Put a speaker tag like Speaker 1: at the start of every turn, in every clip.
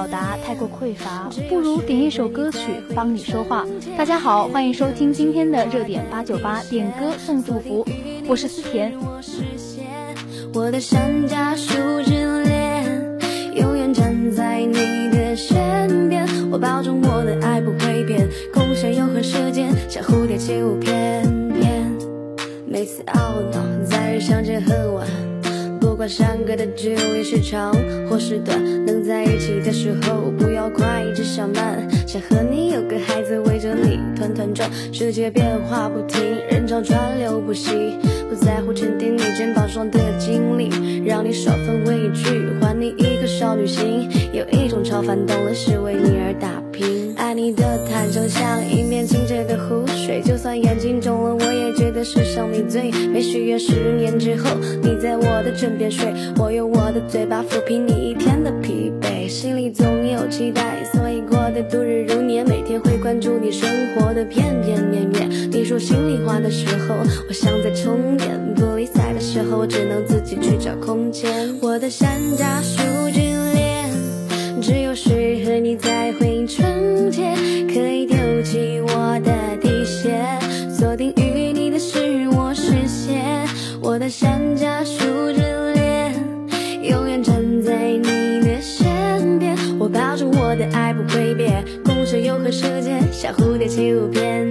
Speaker 1: 表达太过匮乏，不如点一首歌曲帮你说话。大家好，欢迎收听今天的热点八九八点歌送祝福，我是思甜。
Speaker 2: 我的山楂树之恋，永远站在你的身边。我保证我的爱不会变，共享永恒时间，像蝴蝶起舞翩翩。每次懊恼，在日相见恨晚。不管相隔的距离是长或是短，能在一起的时候不要快，只想慢。想和你有个孩子围着你团团转，世界变化不停，人潮川流不息。不在乎沉淀你肩膀上的经历，让你少份畏惧，还你一颗少女心。有一种超凡，动力是为你而打拼。爱你的坦诚像一面清澈的湖水，就算眼睛肿了，我也觉得世上你最美。许愿十年之后，你在我的枕边睡，我用我的嘴巴抚平你一天的疲惫。心里总有期待，所以过得度日如年，每天会关注你生活的片片面面。你说心里话的时候，我像在充电。不理睬的时候，我只能自己去找空间。我的山楂树之，只有水和你才会纯洁，可以丢弃我的底线。锁定与你的是我视线。我的山楂树之恋，永远站在你的身边。我保证我的爱不会变，共享永恒时间，像蝴蝶起舞翩。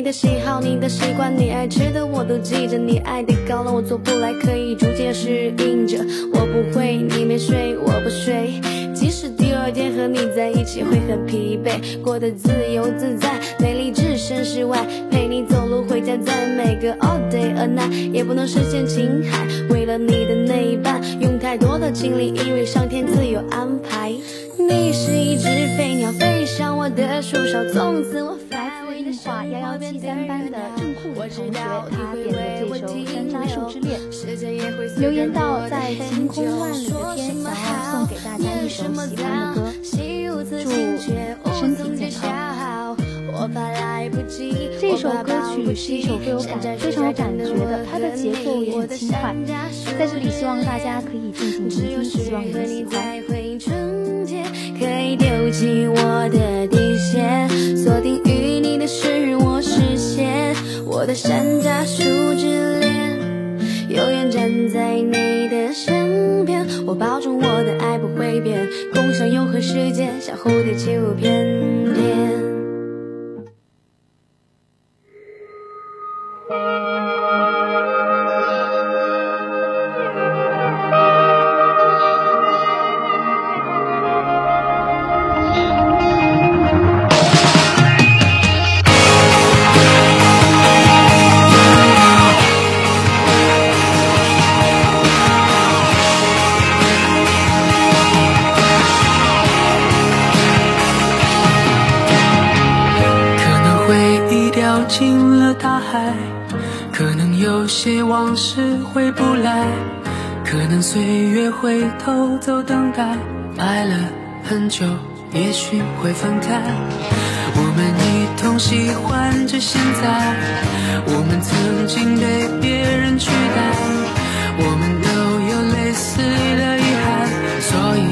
Speaker 2: 你的喜好，你的习惯，你爱吃的我都记着。你爱的高冷我做不来，可以逐渐适应着。我不会，你没睡，我不睡。即使第二天和你在一起会很疲惫，过得自由自在，美丽置身事外。陪你走路回家，在每个 all day a night，也不能实现情海。为了你的那一半，用太多的精力，因为上天自有安排。你是一只飞鸟，飞上我的树梢，从此我。
Speaker 1: 话幺幺七三班的郑酷同学，他点的这首《山楂树之恋》，留言到在晴空万里的天，想要送给大家一首喜欢的歌，祝身体健康。这首歌曲是一首非常非常有感觉的，它的节奏也很轻快，在这里希望大家可以静静聆听，希望你们喜欢。
Speaker 2: 可以丢弃我的底线，锁定与你的是我视线。我的山楂树之恋，永远站在你的身边。我保证我的爱不会变，共享永恒时间，像蝴蝶起舞翩翩。
Speaker 3: 是回不来，可能岁月会偷走等待，爱了很久，也许会分开。我们一同喜欢着现在，我们曾经被别人取代，我们都有类似的遗憾，所以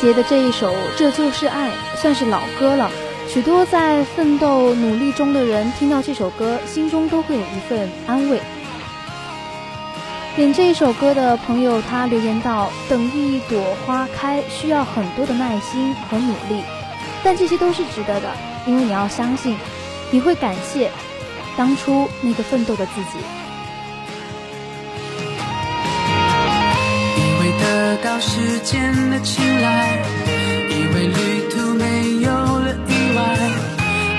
Speaker 1: 杰的这一首《这就是爱》算是老歌了，许多在奋斗努力中的人听到这首歌，心中都会有一份安慰。点这一首歌的朋友，他留言道：“等一朵花开，需要很多的耐心和努力，但这些都是值得的，因为你要相信，你会感谢当初那个奋斗的自己。”
Speaker 3: 到时间的青睐，以为旅途没有了意外，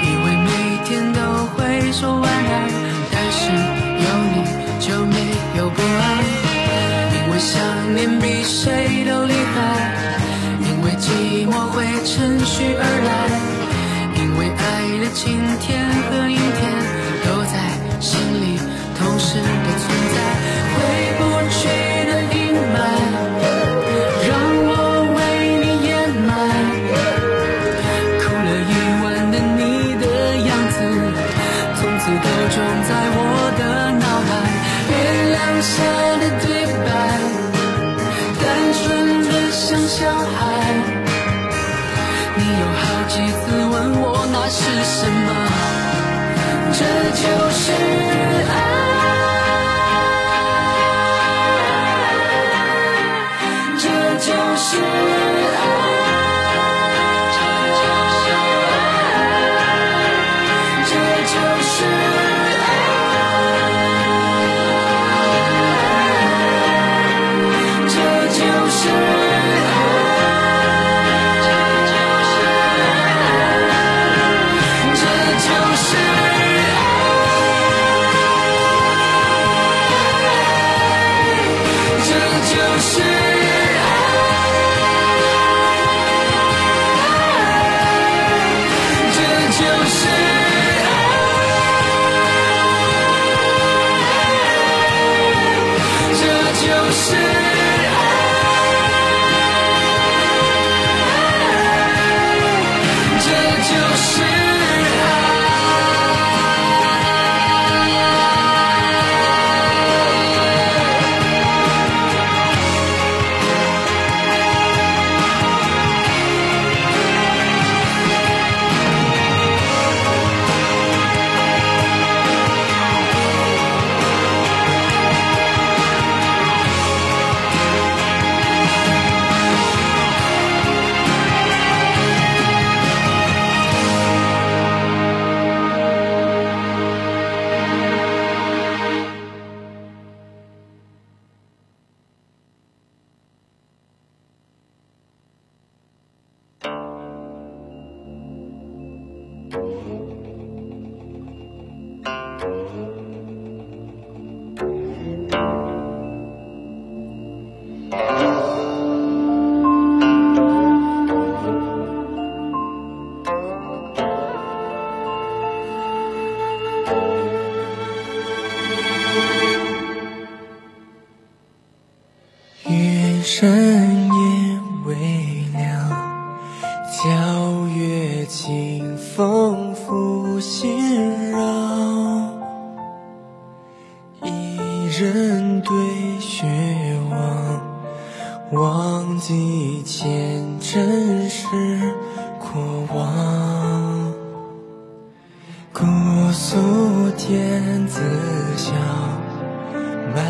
Speaker 3: 以为每天都会说晚安，但是有你就没有不安。因为想念比谁都厉害，因为寂寞会趁虚而来，因为爱的晴天和阴天都在心里同时的存在，就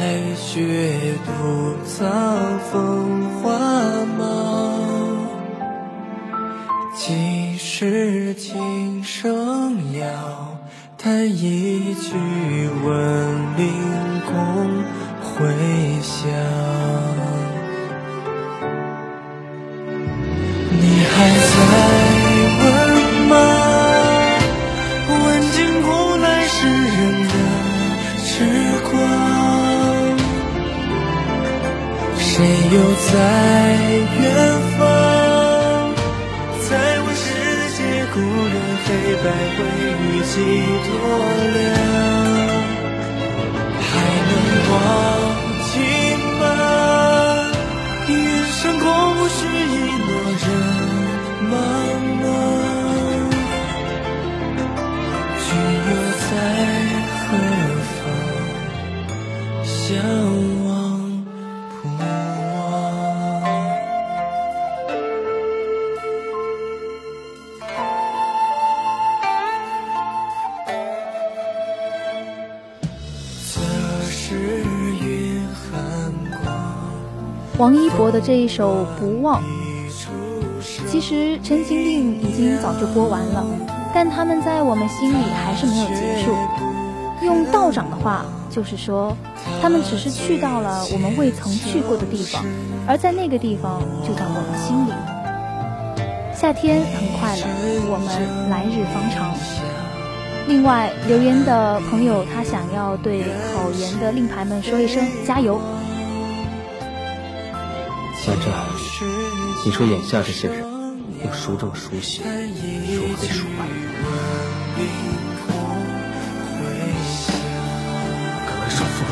Speaker 4: 白雪独藏风花貌，几时情生遥，叹一句闻灵空回响。又在远方？再问世界故人黑白灰与几多亮？还能忘
Speaker 1: 王一博的这一首《不忘》，其实《陈情令》已经早就播完了，但他们在我们心里还是没有结束。用道长的话就是说，他们只是去到了我们未曾去过的地方，而在那个地方就在我们心里。夏天很快了，我们来日方长。另外留言的朋友，他想要对考研的令牌们说一声加油。
Speaker 5: 小郑，你说眼下这些人又孰正孰邪，孰黑孰白？
Speaker 4: 敢来说父，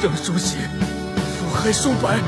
Speaker 4: 正孰邪，孰黑孰白？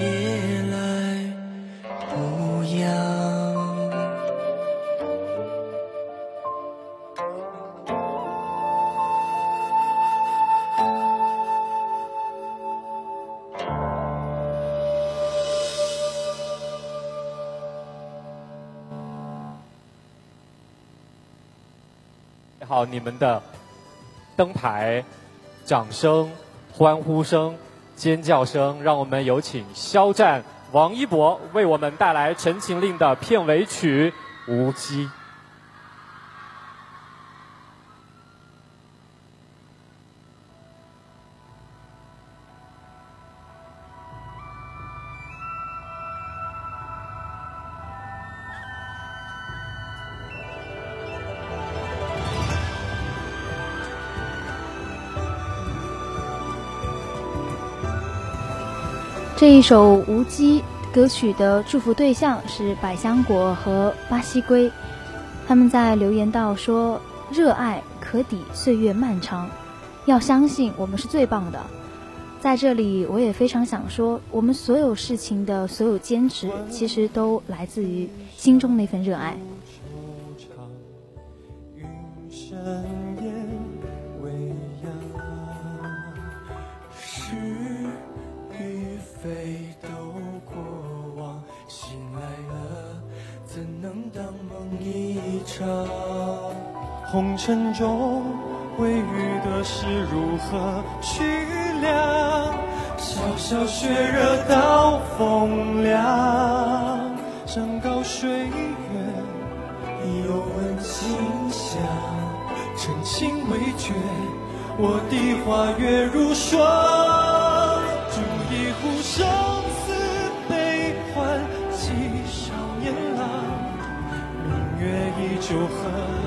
Speaker 6: 别来无恙好，你们的灯牌、掌声、欢呼声、尖叫声，让我们有请肖战、王一博为我们带来《陈情令》的片尾曲《无羁》。
Speaker 1: 这一首《无羁》歌曲的祝福对象是百香果和巴西龟，他们在留言道说：“热爱可抵岁月漫长，要相信我们是最棒的。”在这里，我也非常想说，我们所有事情的所有坚持，其实都来自于心中那份热爱。
Speaker 7: 红尘中未遇的事如何去量？潇潇雪热到风凉，山高水远，又闻清香。真情未绝，我的花月如霜。煮一壶生死悲欢，几少年郎。明月依旧，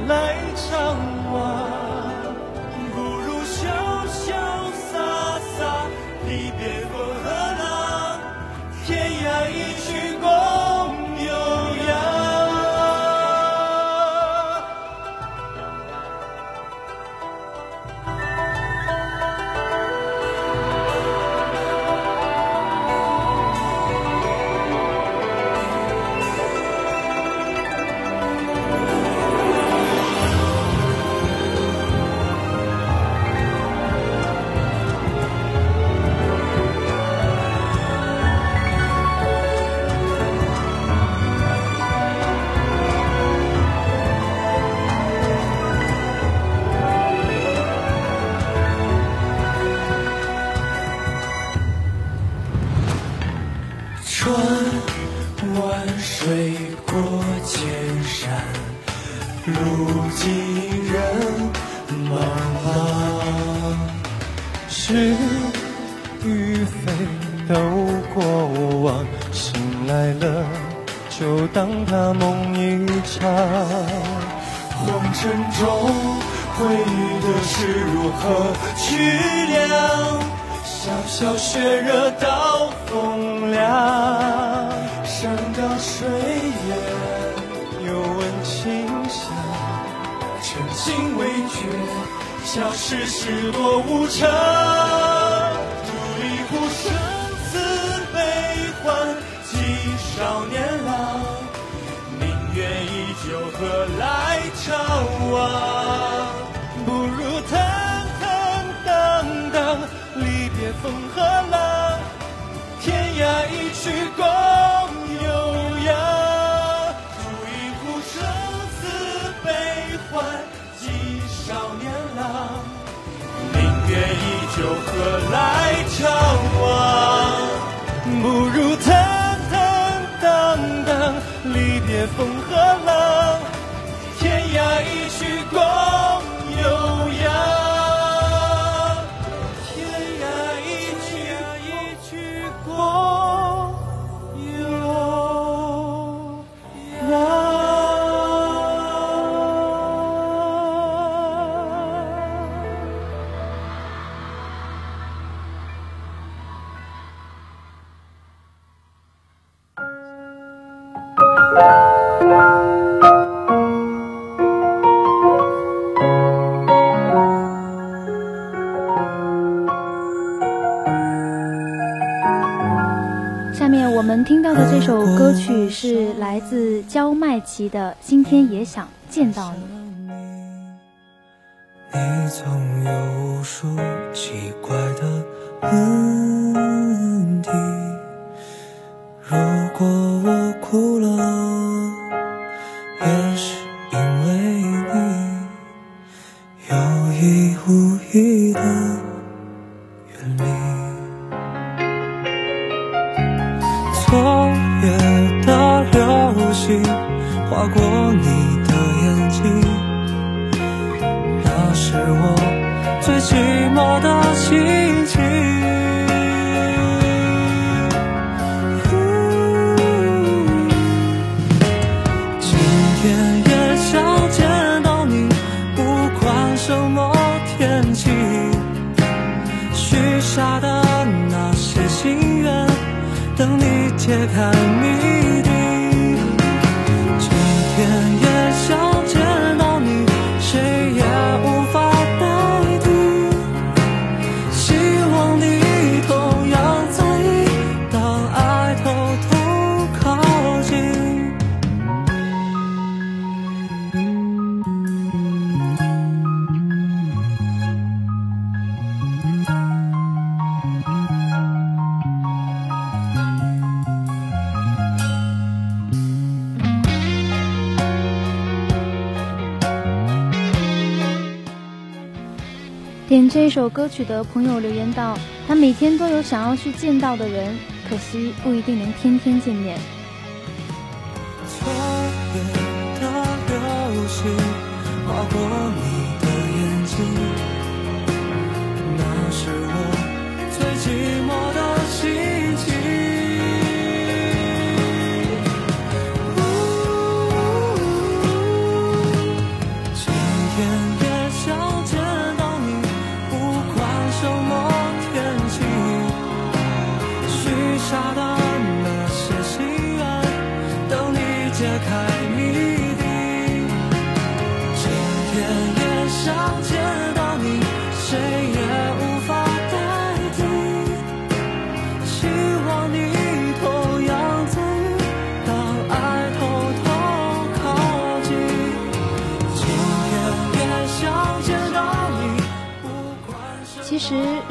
Speaker 7: 来？
Speaker 4: 唱都过往，醒来了就当它梦一场。红尘中回忆的事如何去量，小小雪热到风凉，山高水远又闻清香，真情未绝，消失是多无常。何来怅望？不如坦坦荡荡，离别风和浪，天涯一曲共
Speaker 1: 到的这首歌曲是来自焦麦琪的《今天也想见到你》。
Speaker 4: 你总有无数奇怪的最寂寞的心情。今天也想见到你，不管什么天气。许下的那些心愿，等你揭开谜
Speaker 1: 这一首歌曲的朋友留言道：“他每天都有想要去见到的人，可惜不一定能天天见面。
Speaker 4: 昨夜的流星划过你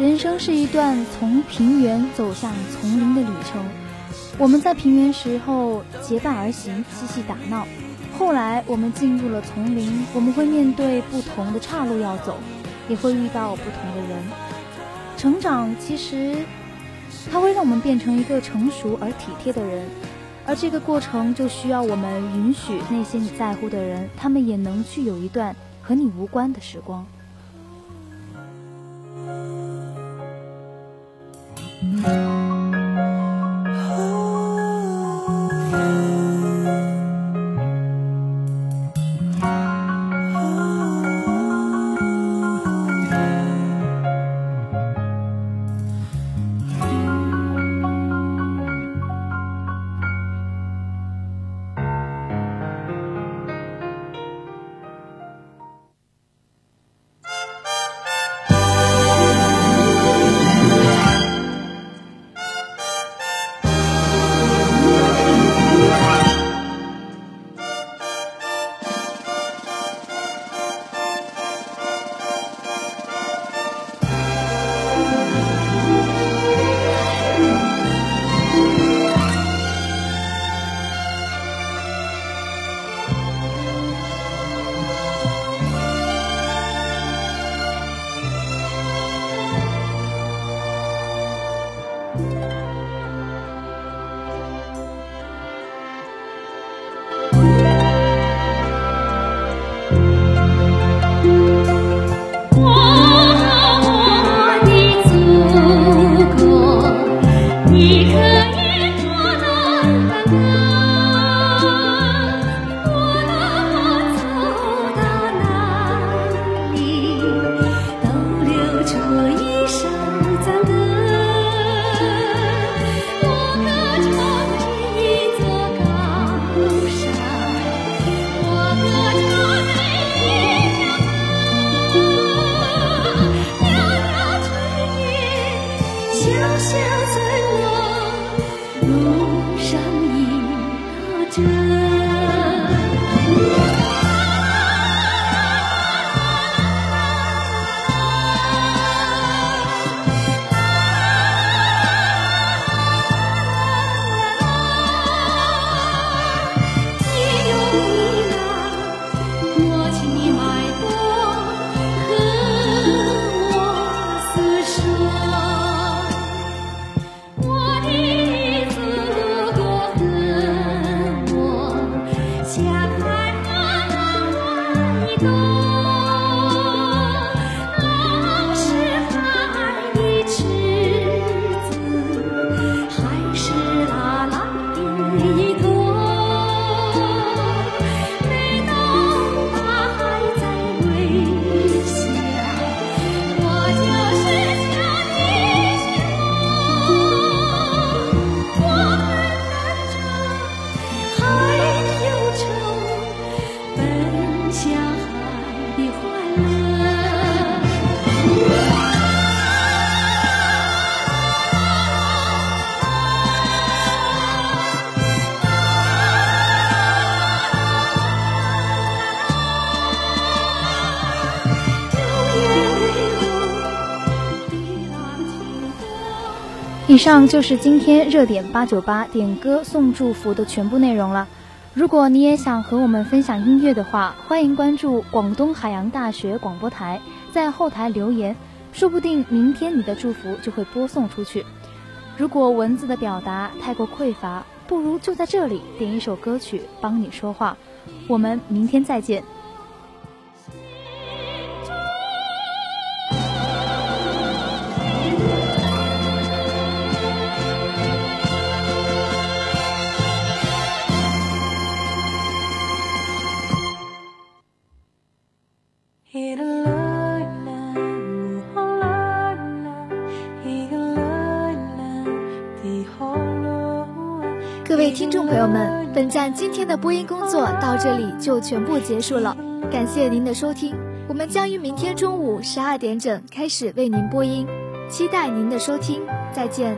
Speaker 1: 人生是一段从平原走向丛林的旅程。我们在平原时候结伴而行，嬉戏打闹；后来我们进入了丛林，我们会面对不同的岔路要走，也会遇到不同的人。成长其实，它会让我们变成一个成熟而体贴的人。
Speaker 8: 而这个过程就需要我们允许那些你在乎的人，他们也能去有一段和你无关的时光。以上就是今天热点八九八点歌送祝福的全部内容了。如果你也想和我们分享音乐的话，欢迎关注广东海洋大学广播台，在后台留言，说不定明天你的祝福就会播送出去。如果文字的表达太过匮乏，不如就在这里点一首歌曲帮你说话。我们明天再见。各位听众朋友们，本站今天的播音工作到这里就全部结束了，感谢您的收听。我们将于明天中午十二点整开始为您播音，期待您的收听，再见。